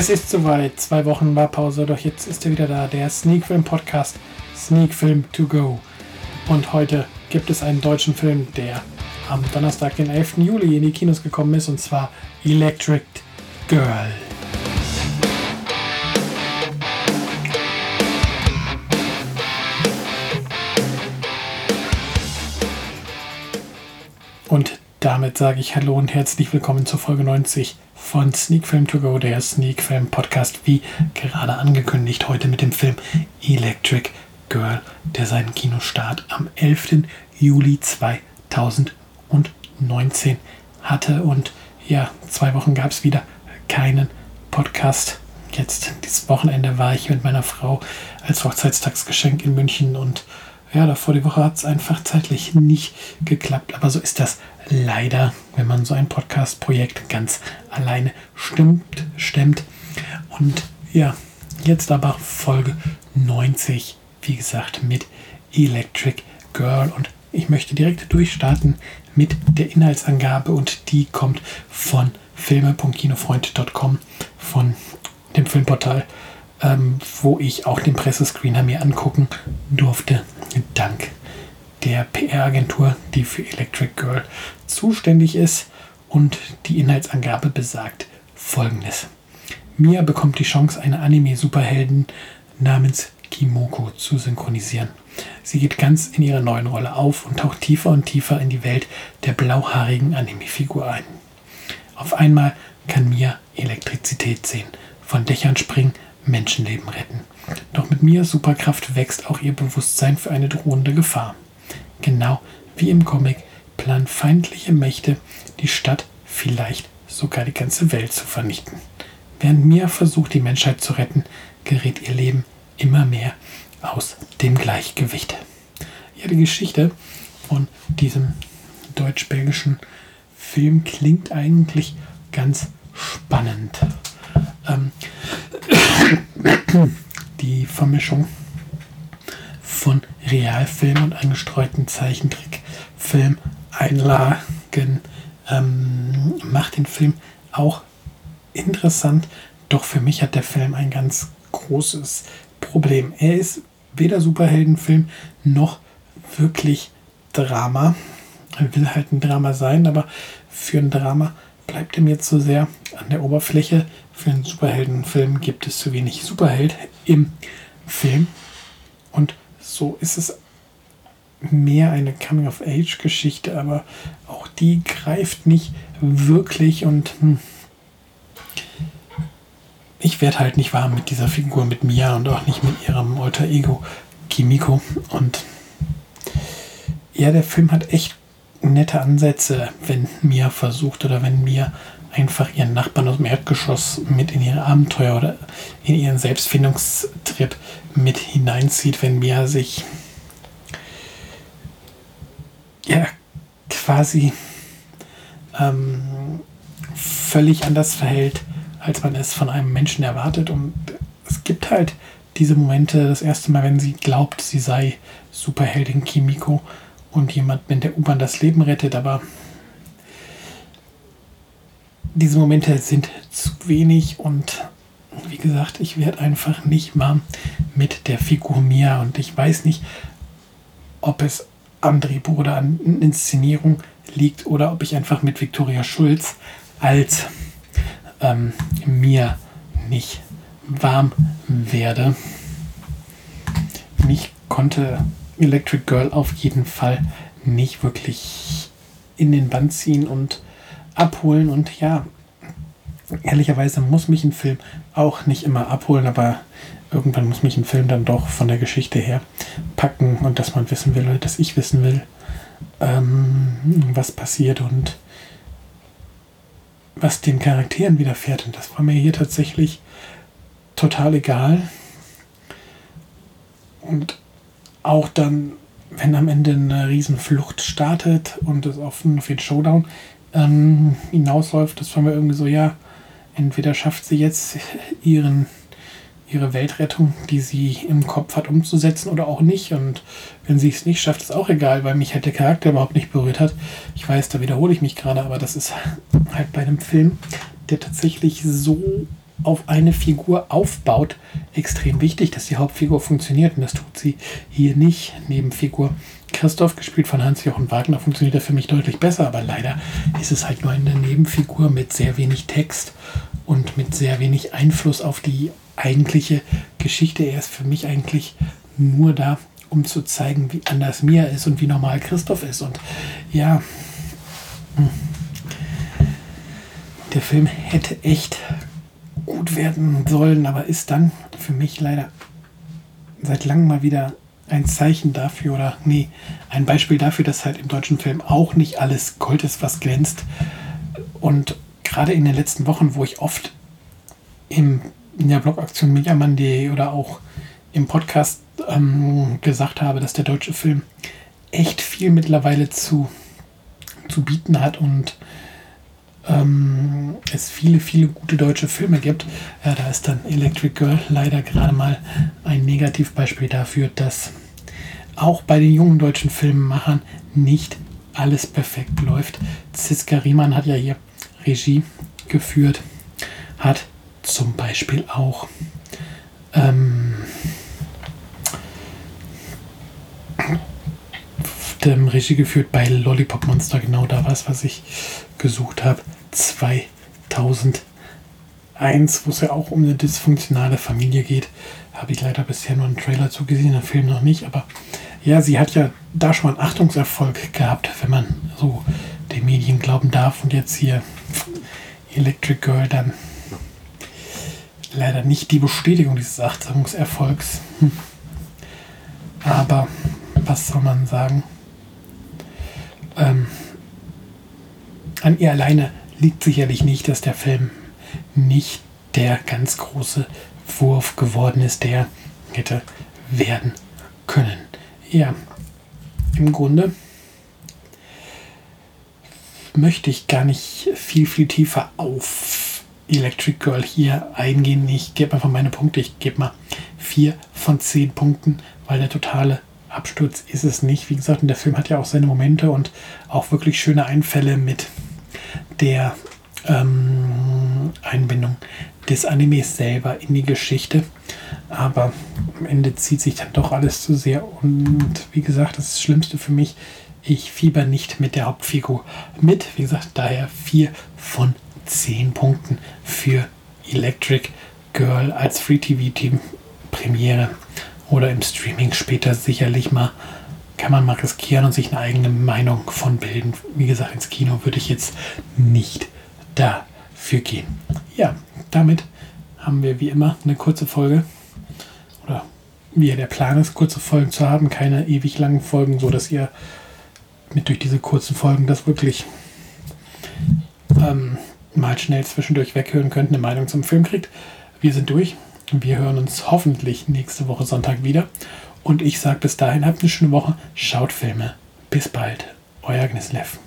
Es ist soweit. Zwei Wochen war Pause, doch jetzt ist er wieder da. Der Sneak Film Podcast Sneak Film to Go. Und heute gibt es einen deutschen Film, der am Donnerstag, den 11. Juli in die Kinos gekommen ist, und zwar Electric Girl. Und damit sage ich Hallo und herzlich willkommen zur Folge 90 von Sneak Film To Go, der Sneak Film Podcast, wie gerade angekündigt, heute mit dem Film Electric Girl, der seinen Kinostart am 11. Juli 2019 hatte. Und ja, zwei Wochen gab es wieder keinen Podcast. Jetzt, dieses Wochenende war ich mit meiner Frau als Hochzeitstagsgeschenk in München und ja, davor die Woche hat es einfach zeitlich nicht geklappt. Aber so ist das leider, wenn man so ein Podcast-Projekt ganz alleine stimmt, stemmt. Und ja, jetzt aber Folge 90, wie gesagt, mit Electric Girl. Und ich möchte direkt durchstarten mit der Inhaltsangabe und die kommt von filme.kinofreund.com, von dem Filmportal, ähm, wo ich auch den Pressescreener mir angucken durfte dank der PR-Agentur, die für Electric Girl zuständig ist. Und die Inhaltsangabe besagt folgendes. Mia bekommt die Chance, eine Anime-Superhelden namens Kimoko zu synchronisieren. Sie geht ganz in ihrer neuen Rolle auf und taucht tiefer und tiefer in die Welt der blauhaarigen Anime-Figur ein. Auf einmal kann Mia Elektrizität sehen, von Dächern springen, Menschenleben retten. Doch mit Mias Superkraft wächst auch ihr Bewusstsein für eine drohende Gefahr. Genau wie im Comic planen feindliche Mächte, die Stadt, vielleicht sogar die ganze Welt zu vernichten. Während Mia versucht, die Menschheit zu retten, gerät ihr Leben immer mehr aus dem Gleichgewicht. Ja, die Geschichte von diesem deutsch-belgischen Film klingt eigentlich ganz spannend. Ähm, die Vermischung von Realfilm und eingestreuten Zeichentrickfilm Einlagen ähm, macht den Film auch interessant. Doch für mich hat der Film ein ganz großes Problem. Er ist weder Superheldenfilm noch wirklich Drama. Er will halt ein Drama sein, aber für ein Drama bleibt er mir zu sehr an der Oberfläche. Für einen Superheldenfilm gibt es zu wenig Superheld im Film. Und so ist es mehr eine Coming-of-Age-Geschichte, aber auch die greift nicht wirklich und hm, ich werde halt nicht warm mit dieser Figur, mit Mia und auch nicht mit ihrem Alter Ego Kimiko. Und ja, der Film hat echt nette Ansätze, wenn Mia versucht oder wenn Mia einfach ihren Nachbarn aus dem Erdgeschoss mit in ihre Abenteuer oder in ihren Selbstfindungstrip mit hineinzieht, wenn Mia sich ja quasi ähm, völlig anders verhält, als man es von einem Menschen erwartet. Und es gibt halt diese Momente, das erste Mal, wenn sie glaubt, sie sei Superheldin Kimiko und jemand mit der U-Bahn das Leben rettet, aber diese Momente sind zu wenig und wie gesagt, ich werde einfach nicht warm mit der Figur Mia und ich weiß nicht, ob es am Drehbuch oder an Inszenierung liegt oder ob ich einfach mit Viktoria Schulz als ähm, Mia nicht warm werde. Mich konnte Electric Girl auf jeden Fall nicht wirklich in den Band ziehen und abholen. Und ja, ehrlicherweise muss mich ein Film auch nicht immer abholen, aber irgendwann muss mich ein Film dann doch von der Geschichte her packen und dass man wissen will oder dass ich wissen will, ähm, was passiert und was den Charakteren widerfährt. Und das war mir hier tatsächlich total egal. Und auch dann, wenn am Ende eine Riesenflucht startet und es auf den Showdown ähm, hinausläuft, das war mir irgendwie so, ja, entweder schafft sie jetzt ihren, ihre Weltrettung, die sie im Kopf hat, umzusetzen oder auch nicht. Und wenn sie es nicht schafft, ist auch egal, weil mich halt der Charakter überhaupt nicht berührt hat. Ich weiß, da wiederhole ich mich gerade, aber das ist halt bei einem Film, der tatsächlich so auf eine Figur aufbaut, extrem wichtig, dass die Hauptfigur funktioniert. Und das tut sie hier nicht. Nebenfigur Christoph, gespielt von Hans-Jochen Wagner, funktioniert er für mich deutlich besser. Aber leider ist es halt nur eine Nebenfigur mit sehr wenig Text und mit sehr wenig Einfluss auf die eigentliche Geschichte. Er ist für mich eigentlich nur da, um zu zeigen, wie anders Mia ist und wie normal Christoph ist. Und ja, hm. der Film hätte echt gut werden sollen, aber ist dann für mich leider seit langem mal wieder ein Zeichen dafür oder nee, ein Beispiel dafür, dass halt im deutschen Film auch nicht alles Gold ist, was glänzt. Und gerade in den letzten Wochen, wo ich oft im, in der Blogaktion Mediamann.de oder auch im Podcast ähm, gesagt habe, dass der deutsche Film echt viel mittlerweile zu, zu bieten hat und ähm, es viele, viele gute deutsche Filme gibt. Ja, da ist dann Electric Girl leider gerade mal ein Negativbeispiel dafür, dass auch bei den jungen deutschen Filmemachern nicht alles perfekt läuft. Ziska Riemann hat ja hier Regie geführt, hat zum Beispiel auch ähm, Regie geführt bei Lollipop Monster, genau da war es, was ich gesucht habe. 2001, wo es ja auch um eine dysfunktionale Familie geht. Habe ich leider bisher nur einen Trailer zugesehen, den Film noch nicht, aber ja, sie hat ja da schon einen Achtungserfolg gehabt, wenn man so den Medien glauben darf. Und jetzt hier Electric Girl dann leider nicht die Bestätigung dieses Achtungserfolgs. Hm. Aber was soll man sagen? Ähm, an ihr alleine liegt sicherlich nicht, dass der Film nicht der ganz große Wurf geworden ist, der hätte werden können. Ja, im Grunde möchte ich gar nicht viel, viel tiefer auf Electric Girl hier eingehen. Ich gebe einfach meine Punkte. Ich gebe mal 4 von 10 Punkten, weil der totale Absturz ist es nicht. Wie gesagt, der Film hat ja auch seine Momente und auch wirklich schöne Einfälle mit der ähm, Einbindung des Animes selber in die Geschichte. Aber am Ende zieht sich dann doch alles zu sehr. Und wie gesagt, das Schlimmste für mich, ich fieber nicht mit der Hauptfigur mit. Wie gesagt, daher 4 von 10 Punkten für Electric Girl als Free TV Team Premiere oder im Streaming später sicherlich mal kann man mal riskieren und sich eine eigene Meinung von bilden. Wie gesagt, ins Kino würde ich jetzt nicht dafür gehen. Ja, damit haben wir wie immer eine kurze Folge. Oder wie ja der Plan ist, kurze Folgen zu haben, keine ewig langen Folgen, so dass ihr mit durch diese kurzen Folgen das wirklich ähm, mal schnell zwischendurch weghören könnt, eine Meinung zum Film kriegt. Wir sind durch. Wir hören uns hoffentlich nächste Woche Sonntag wieder. Und ich sage bis dahin, habt eine schöne Woche, schaut Filme. Bis bald, euer Agnes Leff.